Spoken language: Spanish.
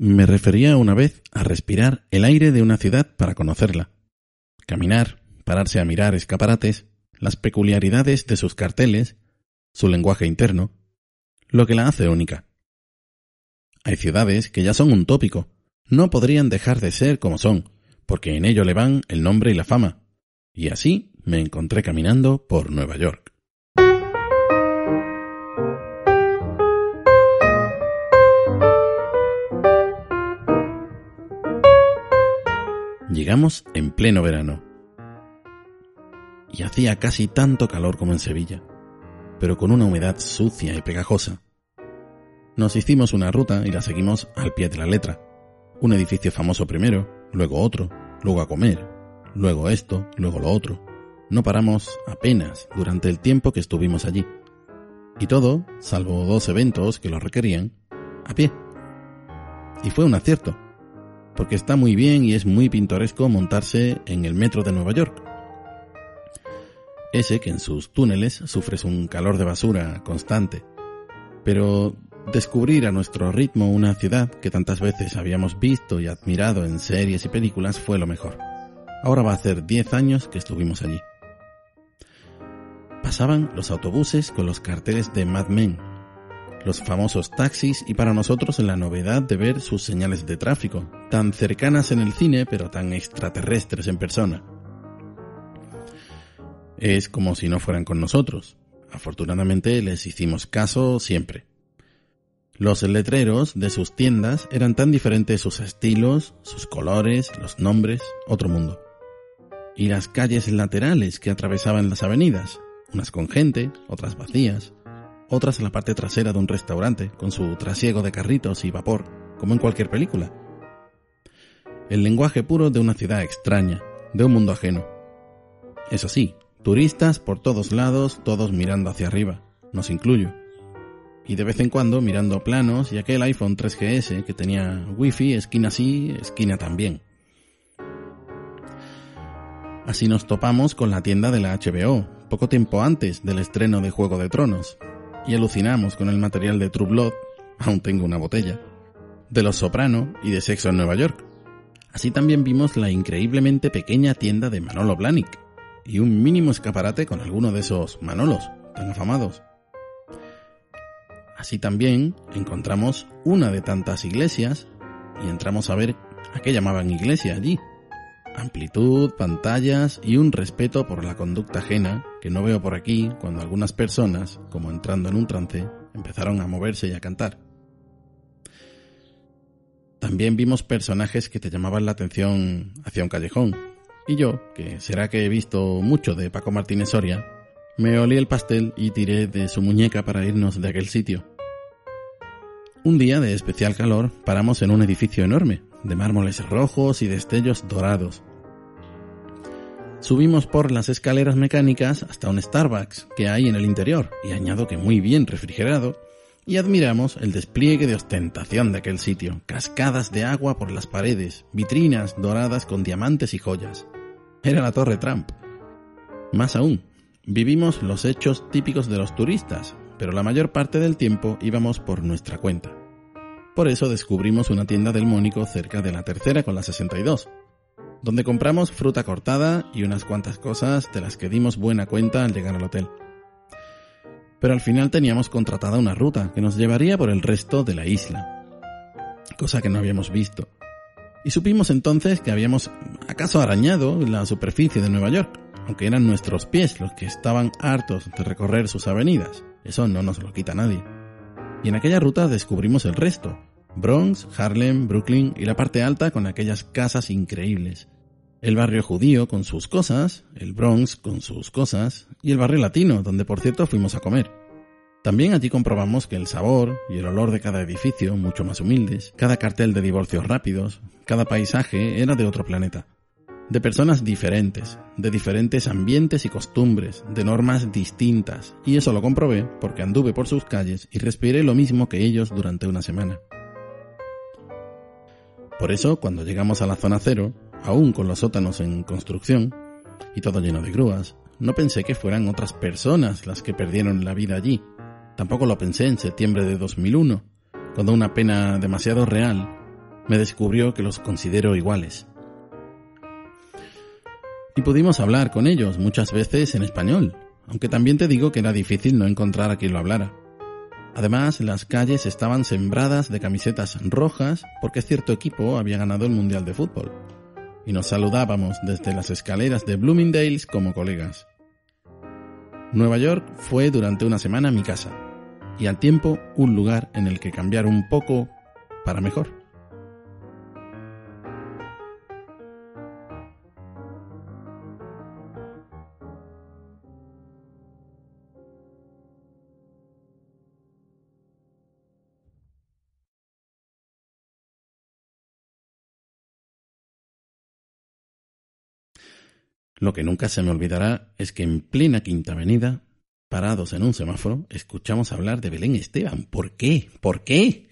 Me refería una vez a respirar el aire de una ciudad para conocerla. Caminar, pararse a mirar escaparates, las peculiaridades de sus carteles, su lenguaje interno, lo que la hace única. Hay ciudades que ya son un tópico, no podrían dejar de ser como son, porque en ello le van el nombre y la fama. Y así me encontré caminando por Nueva York. Llegamos en pleno verano. Y hacía casi tanto calor como en Sevilla, pero con una humedad sucia y pegajosa. Nos hicimos una ruta y la seguimos al pie de la letra. Un edificio famoso primero, luego otro, luego a comer, luego esto, luego lo otro. No paramos apenas durante el tiempo que estuvimos allí. Y todo, salvo dos eventos que lo requerían, a pie. Y fue un acierto, porque está muy bien y es muy pintoresco montarse en el metro de Nueva York. Ese que en sus túneles sufres un calor de basura constante. Pero descubrir a nuestro ritmo una ciudad que tantas veces habíamos visto y admirado en series y películas fue lo mejor. Ahora va a hacer 10 años que estuvimos allí. Pasaban los autobuses con los carteles de Mad Men, los famosos taxis y para nosotros la novedad de ver sus señales de tráfico, tan cercanas en el cine pero tan extraterrestres en persona. Es como si no fueran con nosotros. Afortunadamente les hicimos caso siempre. Los letreros de sus tiendas eran tan diferentes sus estilos, sus colores, los nombres, otro mundo. Y las calles laterales que atravesaban las avenidas, unas con gente, otras vacías, otras en la parte trasera de un restaurante, con su trasiego de carritos y vapor, como en cualquier película. El lenguaje puro de una ciudad extraña, de un mundo ajeno. Eso sí, turistas por todos lados, todos mirando hacia arriba, nos incluyo. Y de vez en cuando mirando planos y aquel iPhone 3GS que tenía wifi, esquina sí, esquina también. Así nos topamos con la tienda de la HBO, poco tiempo antes del estreno de Juego de Tronos, y alucinamos con el material de True Blood, aún tengo una botella, de Los Soprano y de Sexo en Nueva York. Así también vimos la increíblemente pequeña tienda de Manolo Blahnik y un mínimo escaparate con alguno de esos Manolos tan afamados. Así también encontramos una de tantas iglesias y entramos a ver a qué llamaban iglesia allí, amplitud, pantallas y un respeto por la conducta ajena que no veo por aquí cuando algunas personas, como entrando en un trance, empezaron a moverse y a cantar. También vimos personajes que te llamaban la atención hacia un callejón. Y yo, que será que he visto mucho de Paco Martínez Soria, me olí el pastel y tiré de su muñeca para irnos de aquel sitio. Un día de especial calor paramos en un edificio enorme, de mármoles rojos y destellos dorados, Subimos por las escaleras mecánicas hasta un Starbucks que hay en el interior, y añado que muy bien refrigerado, y admiramos el despliegue de ostentación de aquel sitio, cascadas de agua por las paredes, vitrinas doradas con diamantes y joyas. Era la Torre Trump. Más aún, vivimos los hechos típicos de los turistas, pero la mayor parte del tiempo íbamos por nuestra cuenta. Por eso descubrimos una tienda del Mónico cerca de la tercera con la 62, donde compramos fruta cortada y unas cuantas cosas de las que dimos buena cuenta al llegar al hotel. Pero al final teníamos contratada una ruta que nos llevaría por el resto de la isla, cosa que no habíamos visto. Y supimos entonces que habíamos acaso arañado la superficie de Nueva York, aunque eran nuestros pies los que estaban hartos de recorrer sus avenidas. Eso no nos lo quita nadie. Y en aquella ruta descubrimos el resto, Bronx, Harlem, Brooklyn y la parte alta con aquellas casas increíbles. El barrio judío con sus cosas, el Bronx con sus cosas y el barrio latino, donde por cierto fuimos a comer. También allí comprobamos que el sabor y el olor de cada edificio, mucho más humildes, cada cartel de divorcios rápidos, cada paisaje era de otro planeta. De personas diferentes, de diferentes ambientes y costumbres, de normas distintas, y eso lo comprobé porque anduve por sus calles y respiré lo mismo que ellos durante una semana. Por eso, cuando llegamos a la zona cero, aún con los sótanos en construcción, y todo lleno de grúas, no pensé que fueran otras personas las que perdieron la vida allí. Tampoco lo pensé en septiembre de 2001, cuando una pena demasiado real me descubrió que los considero iguales. Y pudimos hablar con ellos muchas veces en español, aunque también te digo que era difícil no encontrar a quien lo hablara. Además, las calles estaban sembradas de camisetas rojas porque cierto equipo había ganado el Mundial de Fútbol. Y nos saludábamos desde las escaleras de Bloomingdale's como colegas. Nueva York fue durante una semana mi casa, y al tiempo un lugar en el que cambiar un poco para mejor. Lo que nunca se me olvidará es que en plena Quinta Avenida, parados en un semáforo, escuchamos hablar de Belén Esteban. ¿Por qué? ¿Por qué?